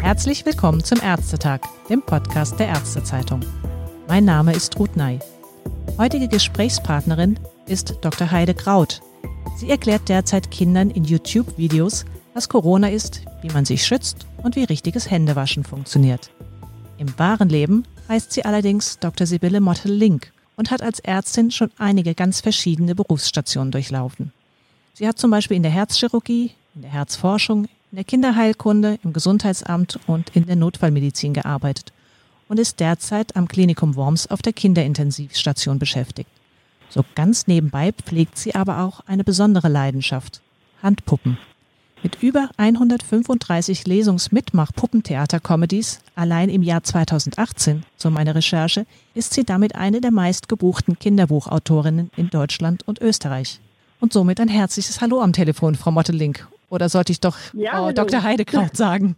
Herzlich willkommen zum Ärztetag, dem Podcast der Ärztezeitung. Mein Name ist Ruth Ney. Heutige Gesprächspartnerin ist Dr. Heide Kraut. Sie erklärt derzeit Kindern in YouTube-Videos, was Corona ist, wie man sich schützt und wie richtiges Händewaschen funktioniert. Im wahren Leben heißt sie allerdings Dr. Sibylle Motte-Link und hat als Ärztin schon einige ganz verschiedene Berufsstationen durchlaufen. Sie hat zum Beispiel in der Herzchirurgie, in der Herzforschung, in der Kinderheilkunde, im Gesundheitsamt und in der Notfallmedizin gearbeitet und ist derzeit am Klinikum Worms auf der Kinderintensivstation beschäftigt. So ganz nebenbei pflegt sie aber auch eine besondere Leidenschaft. Handpuppen. Mit über 135 Lesungs-Mitmach-Puppentheater-Comedies allein im Jahr 2018, so meine Recherche, ist sie damit eine der meistgebuchten Kinderbuchautorinnen in Deutschland und Österreich. Und somit ein herzliches Hallo am Telefon, Frau Mottelink. Oder sollte ich doch ja, Frau Dr. Heidekraut sagen?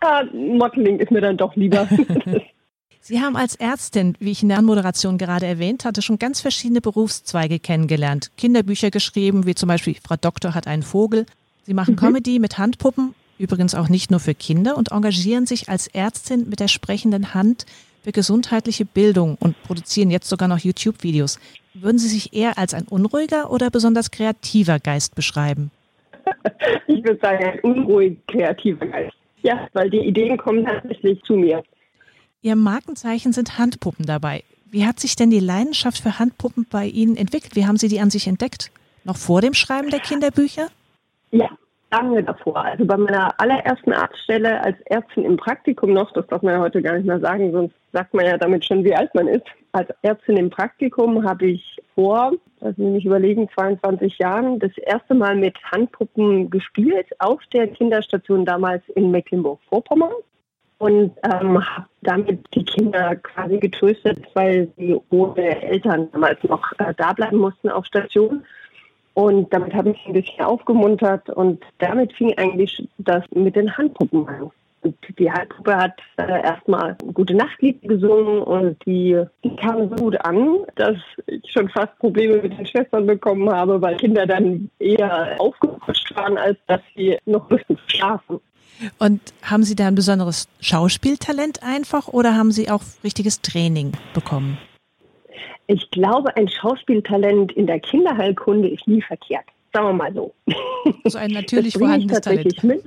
ah, Mottling ist mir dann doch lieber. Sie haben als Ärztin, wie ich in der Anmoderation gerade erwähnt hatte, schon ganz verschiedene Berufszweige kennengelernt. Kinderbücher geschrieben, wie zum Beispiel Frau Doktor hat einen Vogel. Sie machen mhm. Comedy mit Handpuppen, übrigens auch nicht nur für Kinder, und engagieren sich als Ärztin mit der sprechenden Hand für gesundheitliche Bildung und produzieren jetzt sogar noch YouTube-Videos. Würden Sie sich eher als ein unruhiger oder besonders kreativer Geist beschreiben? Ich würde sagen, ein unruhig kreativer Geist. Ja, weil die Ideen kommen tatsächlich zu mir. Ihr Markenzeichen sind Handpuppen dabei. Wie hat sich denn die Leidenschaft für Handpuppen bei Ihnen entwickelt? Wie haben Sie die an sich entdeckt? Noch vor dem Schreiben der Kinderbücher? Ja, lange davor. Also bei meiner allerersten Arztstelle als Ärztin im Praktikum noch, das darf man ja heute gar nicht mehr sagen, sonst sagt man ja damit schon, wie alt man ist. Als Ärztin im Praktikum habe ich vor, also wenn ich überlegen, 22 Jahren das erste Mal mit Handpuppen gespielt auf der Kinderstation damals in Mecklenburg-Vorpommern und ähm, habe damit die Kinder quasi getröstet, weil sie ohne Eltern damals noch äh, da bleiben mussten auf Station. Und damit habe ich ein bisschen aufgemuntert und damit fing eigentlich das mit den Handpuppen an. Und die Handpuppe hat äh, erstmal Gute Nachtlied gesungen und die, die kam so gut an, dass ich schon fast Probleme mit den Schwestern bekommen habe, weil Kinder dann eher aufgerutscht waren, als dass sie noch richtig schlafen. Und haben Sie da ein besonderes Schauspieltalent einfach oder haben Sie auch richtiges Training bekommen? Ich glaube, ein Schauspieltalent in der Kinderheilkunde ist nie verkehrt. Sagen wir mal so. So ein natürlich vorhandenes Talent. Mit.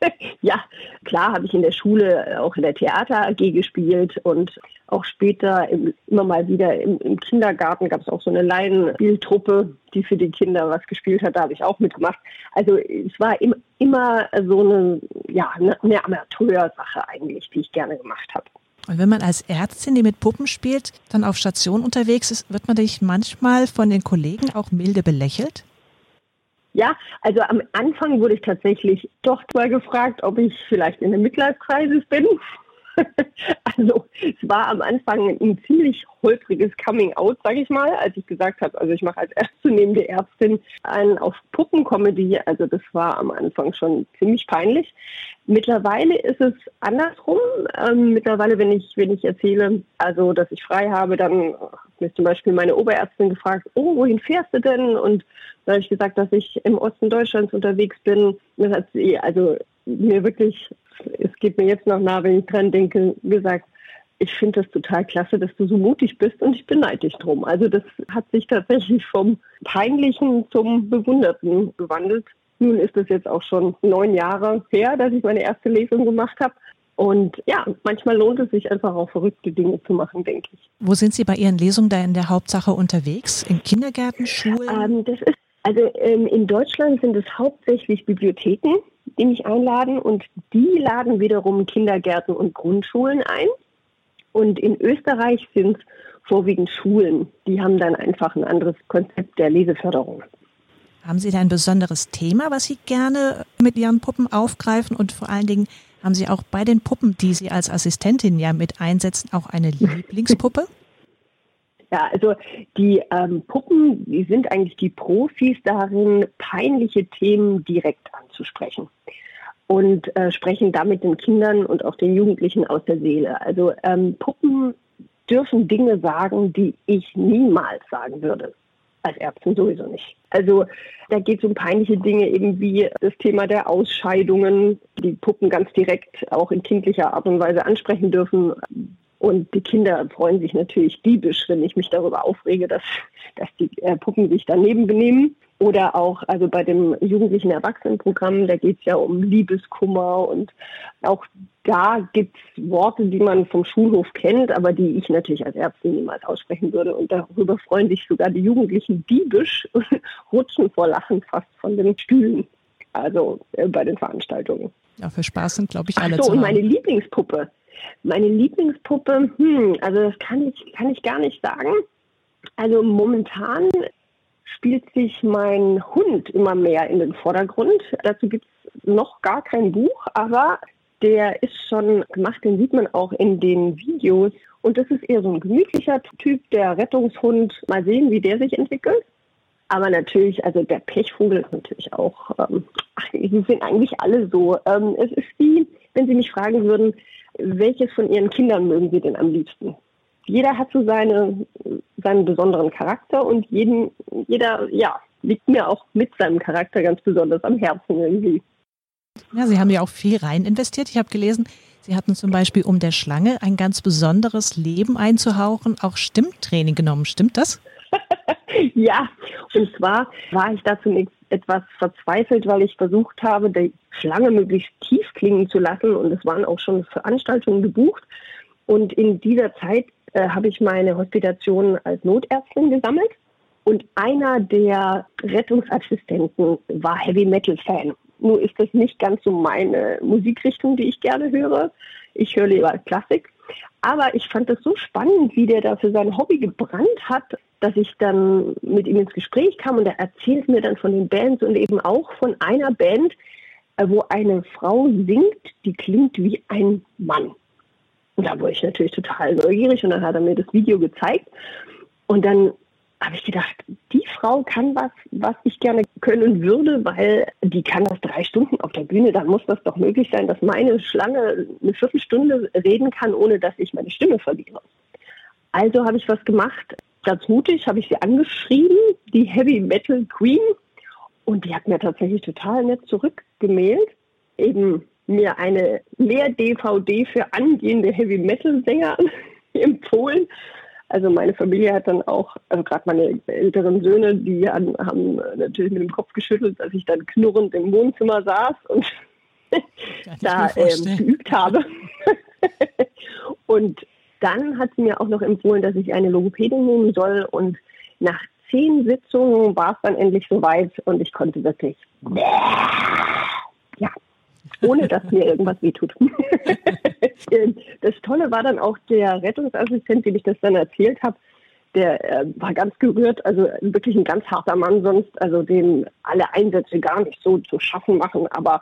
ja, klar habe ich in der Schule äh, auch in der Theater AG gespielt und auch später im, immer mal wieder im, im Kindergarten gab es auch so eine Laienspieltruppe, die für die Kinder was gespielt hat. Da habe ich auch mitgemacht. Also es war im, immer so eine, ja, eine, eine Amateursache eigentlich, die ich gerne gemacht habe. Und wenn man als Ärztin, die mit Puppen spielt, dann auf Station unterwegs ist, wird man dich manchmal von den Kollegen auch milde belächelt? Ja, also am Anfang wurde ich tatsächlich doch mal gefragt, ob ich vielleicht in der Midlife-Crisis bin. also es war am Anfang ein ziemlich holpriges Coming-out, sage ich mal, als ich gesagt habe, also ich mache als ernstzunehmende Ärztin einen auf Puppencomedy. Also das war am Anfang schon ziemlich peinlich. Mittlerweile ist es andersrum. Ähm, mittlerweile, wenn ich, wenn ich erzähle, also dass ich frei habe, dann hat mich zum Beispiel meine Oberärztin gefragt, oh, wohin fährst du denn? Und da habe ich gesagt, dass ich im Osten Deutschlands unterwegs bin. Das hat sie also mir wirklich es geht mir jetzt noch nah, wenn ich dran denke, gesagt, ich finde das total klasse, dass du so mutig bist und ich beneide dich drum. Also das hat sich tatsächlich vom Peinlichen zum Bewunderten gewandelt. Nun ist es jetzt auch schon neun Jahre her, dass ich meine erste Lesung gemacht habe. Und ja, manchmal lohnt es sich einfach auch verrückte Dinge zu machen, denke ich. Wo sind Sie bei Ihren Lesungen da in der Hauptsache unterwegs? In Kindergärten, Schulen? Ähm, das ist, also ähm, in Deutschland sind es hauptsächlich Bibliotheken die mich einladen und die laden wiederum Kindergärten und Grundschulen ein. Und in Österreich sind es vorwiegend Schulen. Die haben dann einfach ein anderes Konzept der Leseförderung. Haben Sie da ein besonderes Thema, was Sie gerne mit Ihren Puppen aufgreifen? Und vor allen Dingen haben Sie auch bei den Puppen, die Sie als Assistentin ja mit einsetzen, auch eine Lieblingspuppe? Ja, also die ähm, Puppen, die sind eigentlich die Profis darin, peinliche Themen direkt anzusprechen. Und äh, sprechen damit den Kindern und auch den Jugendlichen aus der Seele. Also ähm, Puppen dürfen Dinge sagen, die ich niemals sagen würde. Als Ärztin sowieso nicht. Also da geht es um peinliche Dinge, eben wie das Thema der Ausscheidungen, die Puppen ganz direkt auch in kindlicher Art und Weise ansprechen dürfen. Und die Kinder freuen sich natürlich diebisch, wenn ich mich darüber aufrege, dass, dass die äh, Puppen sich daneben benehmen. Oder auch, also bei dem jugendlichen Erwachsenenprogramm, da geht es ja um Liebeskummer und auch da gibt es Worte, die man vom Schulhof kennt, aber die ich natürlich als Ärztin niemals aussprechen würde. Und darüber freuen sich sogar die Jugendlichen diebisch, rutschen vor Lachen fast von den Stühlen, also äh, bei den Veranstaltungen. Ja, für Spaß sind, glaube ich, alle Ach so, und meine Lieblingspuppe. Meine Lieblingspuppe, hm, also das kann ich, kann ich gar nicht sagen. Also momentan spielt sich mein Hund immer mehr in den Vordergrund. Dazu gibt es noch gar kein Buch, aber der ist schon gemacht, den sieht man auch in den Videos. Und das ist eher so ein gemütlicher Typ, der Rettungshund. Mal sehen, wie der sich entwickelt. Aber natürlich, also der Pechvogel ist natürlich auch, ähm, die sind eigentlich alle so. Ähm, es ist wie, wenn Sie mich fragen würden, welches von Ihren Kindern mögen Sie denn am liebsten? Jeder hat so seine, seinen besonderen Charakter und jeden, jeder, ja, liegt mir auch mit seinem Charakter ganz besonders am Herzen irgendwie. Ja, Sie haben ja auch viel rein investiert. Ich habe gelesen, Sie hatten zum Beispiel, um der Schlange ein ganz besonderes Leben einzuhauchen, auch Stimmtraining genommen. Stimmt das? ja, und zwar war ich da zunächst etwas verzweifelt, weil ich versucht habe, die Schlange möglichst tief klingen zu lassen und es waren auch schon Veranstaltungen gebucht. Und in dieser Zeit äh, habe ich meine Hospitation als Notärztin gesammelt. Und einer der Rettungsassistenten war Heavy Metal Fan. Nur ist das nicht ganz so meine Musikrichtung, die ich gerne höre. Ich höre lieber Klassik. Aber ich fand das so spannend, wie der da für sein Hobby gebrannt hat, dass ich dann mit ihm ins Gespräch kam und er erzählt mir dann von den Bands und eben auch von einer Band, äh, wo eine Frau singt, die klingt wie ein Mann. Und da wurde ich natürlich total neugierig und dann hat er mir das Video gezeigt. Und dann habe ich gedacht, die Frau kann was, was ich gerne können würde, weil die kann das drei Stunden auf der Bühne. Dann muss das doch möglich sein, dass meine Schlange eine Viertelstunde reden kann, ohne dass ich meine Stimme verliere. Also habe ich was gemacht. Ganz mutig habe ich sie angeschrieben, die Heavy Metal Queen. Und die hat mir tatsächlich total nett zurückgemailt. Eben mir eine Lehr-DVD für angehende Heavy-Metal-Sänger empfohlen. Also meine Familie hat dann auch, also gerade meine älteren Söhne, die haben, haben, natürlich mit dem Kopf geschüttelt, als ich dann knurrend im Wohnzimmer saß und da ähm, geübt habe. und dann hat sie mir auch noch empfohlen, dass ich eine Logopädin nehmen soll und nach zehn Sitzungen war es dann endlich soweit und ich konnte wirklich ja, ohne dass mir irgendwas wehtut. das Tolle war dann auch der Rettungsassistent, dem ich das dann erzählt habe, der äh, war ganz gerührt, also wirklich ein ganz harter Mann sonst, also dem alle Einsätze gar nicht so zu schaffen machen. Aber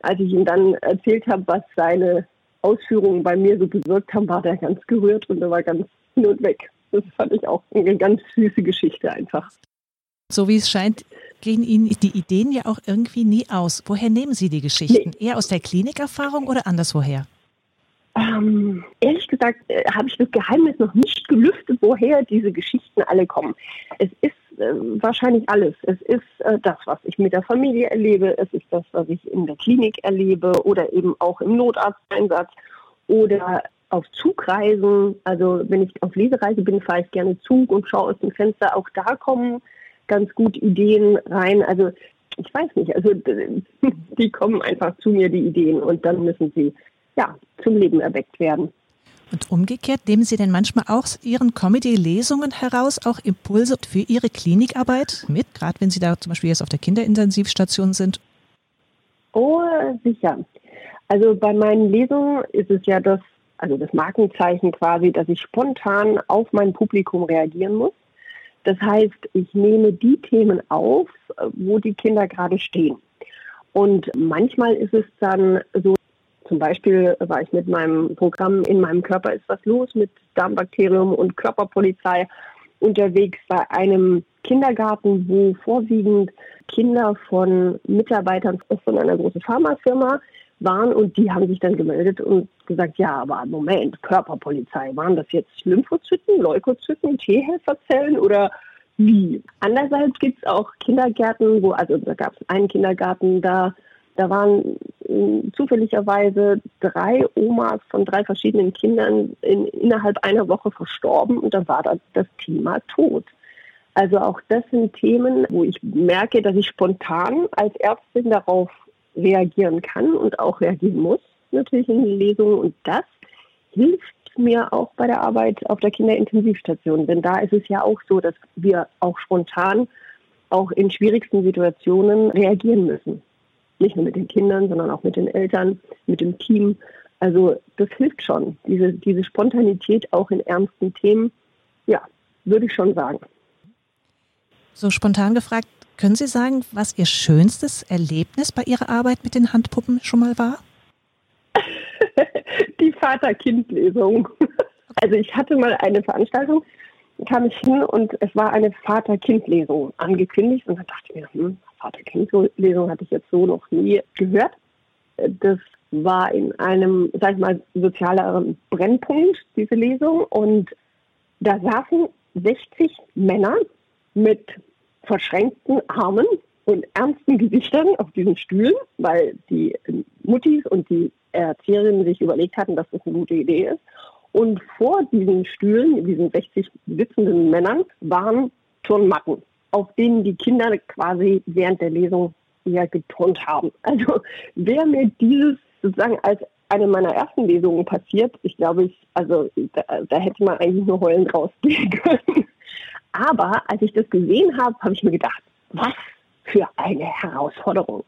als ich ihm dann erzählt habe, was seine Ausführungen bei mir so bewirkt haben, war der ganz gerührt und er war ganz hin und weg. Das fand ich auch eine ganz süße Geschichte einfach. So wie es scheint, gehen Ihnen die Ideen ja auch irgendwie nie aus. Woher nehmen Sie die Geschichten? Nee. Eher aus der Klinikerfahrung oder anderswoher? Ähm, ehrlich gesagt äh, habe ich das Geheimnis noch nicht gelüftet, woher diese Geschichten alle kommen. Es ist äh, wahrscheinlich alles. Es ist äh, das, was ich mit der Familie erlebe. Es ist das, was ich in der Klinik erlebe oder eben auch im Notarzteinsatz oder auf Zugreisen. Also wenn ich auf Lesereise bin, fahre ich gerne Zug und schaue aus dem Fenster. Auch da kommen ganz gut Ideen rein. Also ich weiß nicht, also die kommen einfach zu mir, die Ideen, und dann müssen sie ja zum Leben erweckt werden. Und umgekehrt, nehmen Sie denn manchmal auch aus Ihren Comedy-Lesungen heraus auch Impulse für Ihre Klinikarbeit mit, gerade wenn Sie da zum Beispiel jetzt auf der Kinderintensivstation sind? Oh, sicher. Also bei meinen Lesungen ist es ja das, also das Markenzeichen quasi, dass ich spontan auf mein Publikum reagieren muss. Das heißt, ich nehme die Themen auf, wo die Kinder gerade stehen. Und manchmal ist es dann so, zum Beispiel war ich mit meinem Programm In meinem Körper ist was los mit Darmbakterium und Körperpolizei unterwegs bei einem Kindergarten, wo vorwiegend Kinder von Mitarbeitern von einer großen Pharmafirma waren und die haben sich dann gemeldet und gesagt, ja, aber Moment, Körperpolizei, waren das jetzt Lymphozyten, Leukozyten, T-Helferzellen oder wie? Andererseits gibt es auch Kindergärten, wo, also da gab es einen Kindergarten, da, da waren äh, zufälligerweise drei Omas von drei verschiedenen Kindern in, innerhalb einer Woche verstorben und da war das, das Thema tot. Also auch das sind Themen, wo ich merke, dass ich spontan als Ärztin darauf reagieren kann und auch reagieren muss, natürlich in Lesungen. Und das hilft mir auch bei der Arbeit auf der Kinderintensivstation. Denn da ist es ja auch so, dass wir auch spontan auch in schwierigsten Situationen reagieren müssen. Nicht nur mit den Kindern, sondern auch mit den Eltern, mit dem Team. Also das hilft schon, diese, diese Spontanität auch in ernsten Themen. Ja, würde ich schon sagen. So spontan gefragt, können Sie sagen, was Ihr schönstes Erlebnis bei Ihrer Arbeit mit den Handpuppen schon mal war? Die Vater-Kind-Lesung. Also ich hatte mal eine Veranstaltung, kam ich hin und es war eine Vater-Kind-Lesung angekündigt und dann dachte ich mir, hm, Vater-Kind-Lesung hatte ich jetzt so noch nie gehört. Das war in einem, sag ich mal, sozialeren Brennpunkt, diese Lesung. Und da saßen 60 Männer mit verschränkten Armen und ernsten Gesichtern auf diesen Stühlen, weil die Muttis und die Erzieherinnen sich überlegt hatten, dass das eine gute Idee ist. Und vor diesen Stühlen, diesen 60 sitzenden Männern, waren Turnmatten, auf denen die Kinder quasi während der Lesung eher geturnt haben. Also wer mir dieses sozusagen als eine meiner ersten Lesungen passiert, ich glaube, ich, also da, da hätte man eigentlich nur heulend rausgehen können. Aber als ich das gesehen habe, habe ich mir gedacht, was für eine Herausforderung.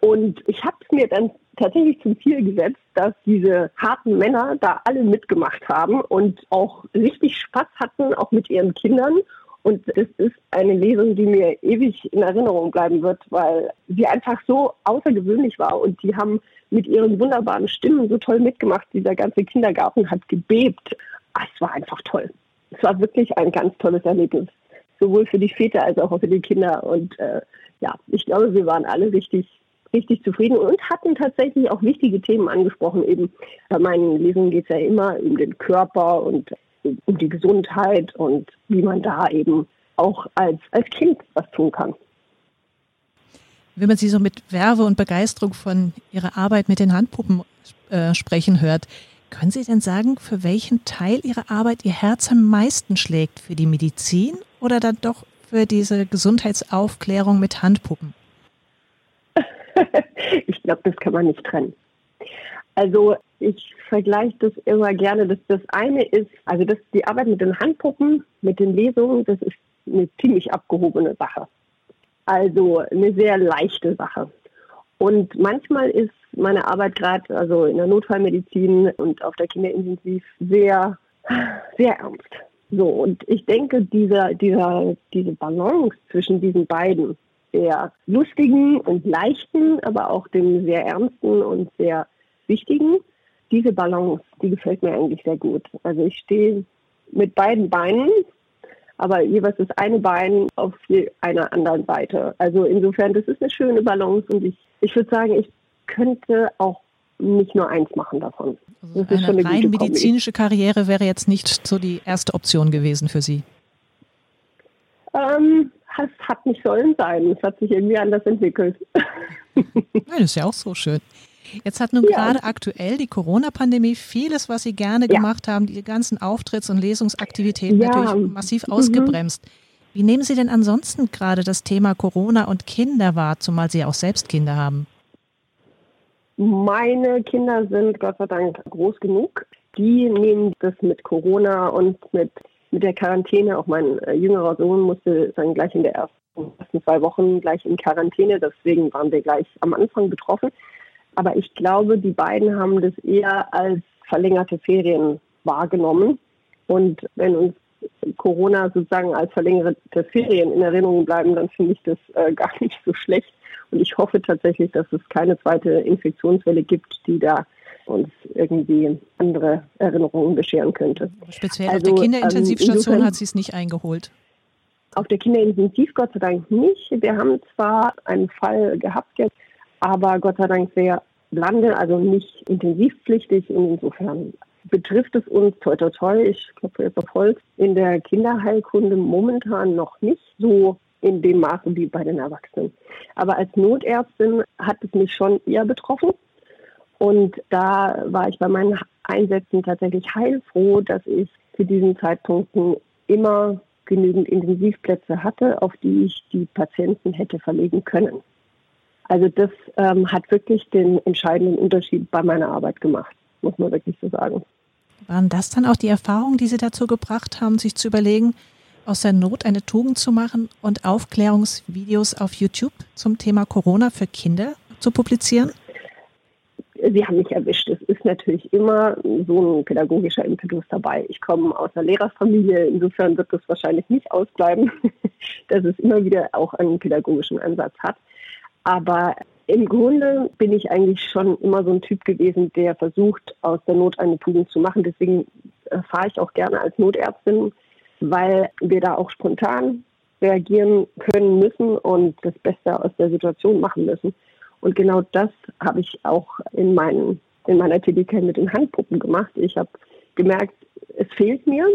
Und ich habe es mir dann tatsächlich zum Ziel gesetzt, dass diese harten Männer da alle mitgemacht haben und auch richtig Spaß hatten, auch mit ihren Kindern. Und das ist eine Lesung, die mir ewig in Erinnerung bleiben wird, weil sie einfach so außergewöhnlich war und die haben mit ihren wunderbaren Stimmen so toll mitgemacht. Dieser ganze Kindergarten hat gebebt. Ah, es war einfach toll es war wirklich ein ganz tolles Erlebnis, sowohl für die Väter als auch für die Kinder. Und äh, ja, ich glaube, wir waren alle richtig, richtig zufrieden und hatten tatsächlich auch wichtige Themen angesprochen. Eben bei meinen Lesungen geht es ja immer um den Körper und um die Gesundheit und wie man da eben auch als, als Kind was tun kann. Wenn man Sie so mit Werbe und Begeisterung von Ihrer Arbeit mit den Handpuppen äh, sprechen hört, können Sie denn sagen, für welchen Teil Ihrer Arbeit Ihr Herz am meisten schlägt? Für die Medizin oder dann doch für diese Gesundheitsaufklärung mit Handpuppen? ich glaube, das kann man nicht trennen. Also ich vergleiche das immer gerne. Dass das eine ist, also das, die Arbeit mit den Handpuppen, mit den Lesungen, das ist eine ziemlich abgehobene Sache. Also eine sehr leichte Sache. Und manchmal ist meine Arbeit gerade, also in der Notfallmedizin und auf der Kinderintensiv, sehr, sehr ernst. So, und ich denke, dieser, dieser, diese Balance zwischen diesen beiden, der lustigen und leichten, aber auch dem sehr ernsten und sehr wichtigen, diese Balance, die gefällt mir eigentlich sehr gut. Also ich stehe mit beiden Beinen aber jeweils das eine Bein auf einer anderen Seite. Also insofern, das ist eine schöne Balance und ich, ich würde sagen, ich könnte auch nicht nur eins machen davon. Also eine, eine rein medizinische Karriere wäre jetzt nicht so die erste Option gewesen für Sie. Ähm, es hat nicht sollen sein. Es hat sich irgendwie anders entwickelt. das ist ja auch so schön. Jetzt hat nun ja. gerade aktuell die Corona-Pandemie vieles, was Sie gerne ja. gemacht haben, die ganzen Auftritts- und Lesungsaktivitäten ja. natürlich massiv mhm. ausgebremst. Wie nehmen Sie denn ansonsten gerade das Thema Corona und Kinder wahr, zumal Sie ja auch selbst Kinder haben? Meine Kinder sind Gott sei Dank groß genug. Die nehmen das mit Corona und mit, mit der Quarantäne. Auch mein äh, jüngerer Sohn musste dann gleich in der ersten, ersten zwei Wochen gleich in Quarantäne. Deswegen waren wir gleich am Anfang betroffen. Aber ich glaube, die beiden haben das eher als verlängerte Ferien wahrgenommen. Und wenn uns Corona sozusagen als verlängerte Ferien in Erinnerung bleiben, dann finde ich das äh, gar nicht so schlecht. Und ich hoffe tatsächlich, dass es keine zweite Infektionswelle gibt, die da uns irgendwie andere Erinnerungen bescheren könnte. Speziell also, auf der Kinderintensivstation ähm, hat sie es nicht eingeholt. Auf der Kinderintensiv Gott sei Dank nicht. Wir haben zwar einen Fall gehabt jetzt, aber Gott sei Dank sehr Lande, also nicht intensivpflichtig insofern betrifft es uns toi toi toi, ich klopfe jetzt auf Holz, in der Kinderheilkunde momentan noch nicht so in dem Maße wie bei den Erwachsenen. Aber als Notärztin hat es mich schon eher betroffen. Und da war ich bei meinen Einsätzen tatsächlich heilfroh, dass ich zu diesen Zeitpunkten immer genügend Intensivplätze hatte, auf die ich die Patienten hätte verlegen können. Also das ähm, hat wirklich den entscheidenden Unterschied bei meiner Arbeit gemacht, muss man wirklich so sagen. Waren das dann auch die Erfahrungen, die Sie dazu gebracht haben, sich zu überlegen, aus der Not eine Tugend zu machen und Aufklärungsvideos auf YouTube zum Thema Corona für Kinder zu publizieren? Sie haben mich erwischt. Es ist natürlich immer so ein pädagogischer Impetus dabei. Ich komme aus einer Lehrerfamilie, insofern wird das wahrscheinlich nicht ausbleiben, dass es immer wieder auch einen pädagogischen Ansatz hat. Aber im Grunde bin ich eigentlich schon immer so ein Typ gewesen, der versucht, aus der Not eine Tugend zu machen. Deswegen fahre ich auch gerne als Notärztin weil wir da auch spontan reagieren können müssen und das Beste aus der Situation machen müssen. Und genau das habe ich auch in, meinen, in meiner Tätigkeit mit den Handpuppen gemacht. Ich habe gemerkt, es fehlt mir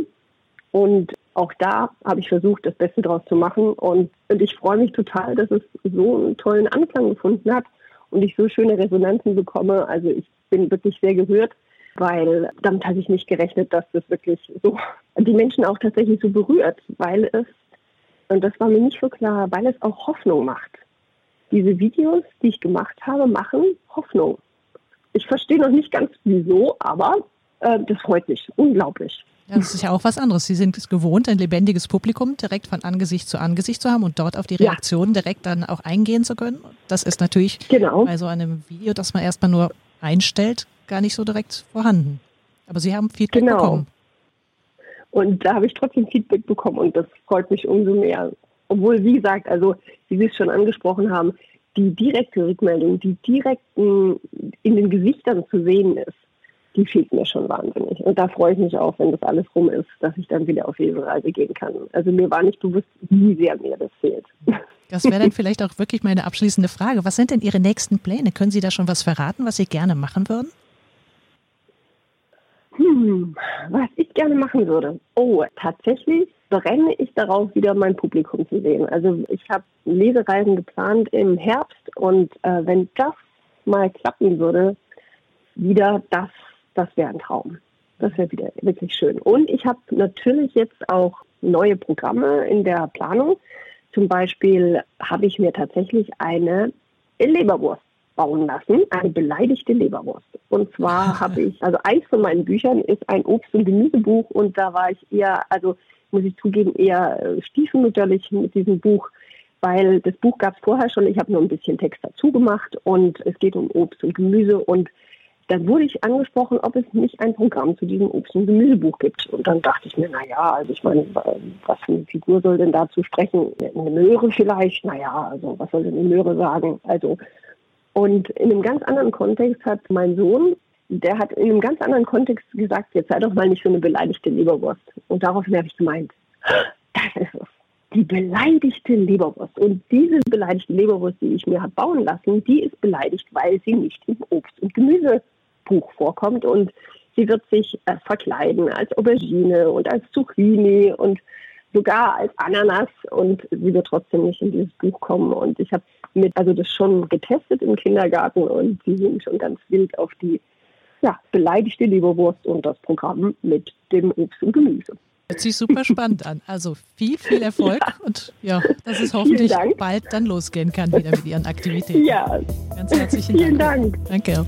und auch da habe ich versucht, das Beste draus zu machen. Und, und ich freue mich total, dass es so einen tollen Anklang gefunden hat und ich so schöne Resonanzen bekomme. Also ich bin wirklich sehr gerührt weil damit hatte ich nicht gerechnet, dass das wirklich so die Menschen auch tatsächlich so berührt, weil es, und das war mir nicht so klar, weil es auch Hoffnung macht. Diese Videos, die ich gemacht habe, machen Hoffnung. Ich verstehe noch nicht ganz wieso, aber äh, das freut mich unglaublich. Ja, das ist ja auch was anderes. Sie sind es gewohnt, ein lebendiges Publikum direkt von Angesicht zu Angesicht zu haben und dort auf die Reaktionen ja. direkt dann auch eingehen zu können. Das ist natürlich genau. bei so einem Video, das man erstmal nur einstellt, gar nicht so direkt vorhanden. Aber Sie haben Feedback genau. bekommen. Und da habe ich trotzdem Feedback bekommen und das freut mich umso mehr. Obwohl, wie gesagt, also wie Sie es schon angesprochen haben, die direkte Rückmeldung, die direkt in den Gesichtern zu sehen ist, die fehlt mir schon wahnsinnig. Und da freue ich mich auch, wenn das alles rum ist, dass ich dann wieder auf Lesereise gehen kann. Also mir war nicht bewusst, wie sehr mir das fehlt. Das wäre dann vielleicht auch wirklich meine abschließende Frage. Was sind denn Ihre nächsten Pläne? Können Sie da schon was verraten, was Sie gerne machen würden? Hm, was ich gerne machen würde. Oh, tatsächlich brenne ich darauf, wieder mein Publikum zu sehen. Also ich habe Lesereisen geplant im Herbst und äh, wenn das mal klappen würde, wieder das, das wäre ein Traum. Das wäre wieder wirklich schön. Und ich habe natürlich jetzt auch neue Programme in der Planung. Zum Beispiel habe ich mir tatsächlich eine Leberwurst bauen lassen, eine beleidigte Leberwurst. Und zwar habe ich, also eins von meinen Büchern ist ein Obst- und Gemüsebuch und da war ich eher, also muss ich zugeben, eher äh, stiefmütterlich mit diesem Buch, weil das Buch gab es vorher schon, ich habe nur ein bisschen Text dazu gemacht und es geht um Obst und Gemüse und dann wurde ich angesprochen, ob es nicht ein Programm zu diesem Obst- und Gemüsebuch gibt. Und dann dachte ich mir, naja, also ich meine, was für eine Figur soll denn dazu sprechen? Eine Möhre vielleicht? Naja, also was soll denn eine Möhre sagen? Also und in einem ganz anderen Kontext hat mein Sohn, der hat in einem ganz anderen Kontext gesagt, jetzt sei doch mal nicht so eine beleidigte Leberwurst. Und daraufhin habe ich gemeint, das ist es. Die beleidigte Leberwurst. Und diese beleidigte Leberwurst, die ich mir habe bauen lassen, die ist beleidigt, weil sie nicht im Obst- und Gemüsebuch vorkommt. Und sie wird sich äh, verkleiden als Aubergine und als Zucchini und sogar als Ananas und sie wird trotzdem nicht in dieses Buch kommen. Und ich habe mit, also das schon getestet im Kindergarten und sie sind schon ganz wild auf die ja, beleidigte Leberwurst und das Programm mit dem Obst und Gemüse. Hört sich super spannend an. Also viel, viel Erfolg ja. und ja, dass es hoffentlich bald dann losgehen kann wieder mit Ihren Aktivitäten. Ja. Ganz herzlichen Vielen Dank. Dank. Danke.